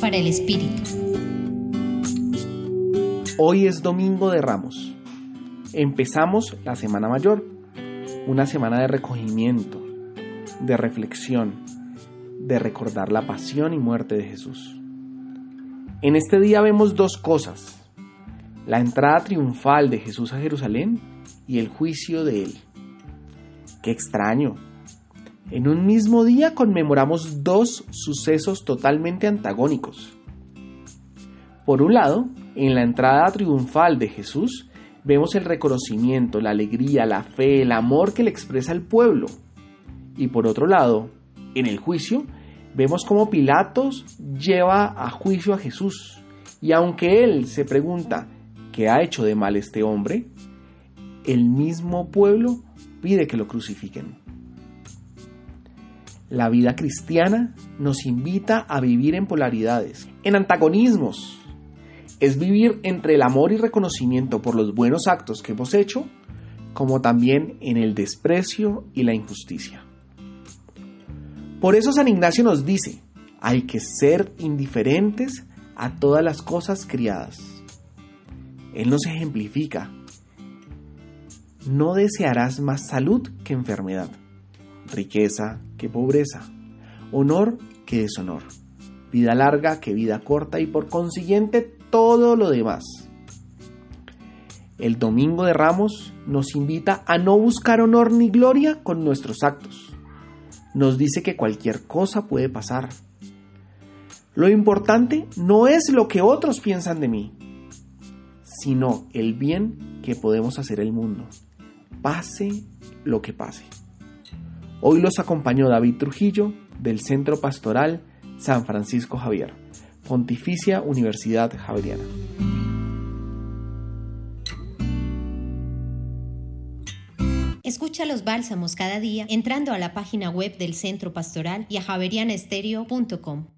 Para el Espíritu. Hoy es Domingo de Ramos. Empezamos la Semana Mayor, una semana de recogimiento, de reflexión, de recordar la pasión y muerte de Jesús. En este día vemos dos cosas, la entrada triunfal de Jesús a Jerusalén y el juicio de él. Qué extraño. En un mismo día conmemoramos dos sucesos totalmente antagónicos. Por un lado, en la entrada triunfal de Jesús, vemos el reconocimiento, la alegría, la fe, el amor que le expresa el pueblo. Y por otro lado, en el juicio, vemos cómo Pilatos lleva a juicio a Jesús. Y aunque él se pregunta, ¿qué ha hecho de mal este hombre? El mismo pueblo pide que lo crucifiquen. La vida cristiana nos invita a vivir en polaridades, en antagonismos. Es vivir entre el amor y reconocimiento por los buenos actos que hemos hecho, como también en el desprecio y la injusticia. Por eso San Ignacio nos dice, hay que ser indiferentes a todas las cosas criadas. Él nos ejemplifica, no desearás más salud que enfermedad, riqueza que pobreza, honor que deshonor, vida larga que vida corta y por consiguiente todo lo demás. El Domingo de Ramos nos invita a no buscar honor ni gloria con nuestros actos nos dice que cualquier cosa puede pasar. Lo importante no es lo que otros piensan de mí, sino el bien que podemos hacer el mundo, pase lo que pase. Hoy los acompañó David Trujillo del Centro Pastoral San Francisco Javier, Pontificia Universidad Javeriana. Escucha los bálsamos cada día entrando a la página web del Centro Pastoral y a javerianestereo.com.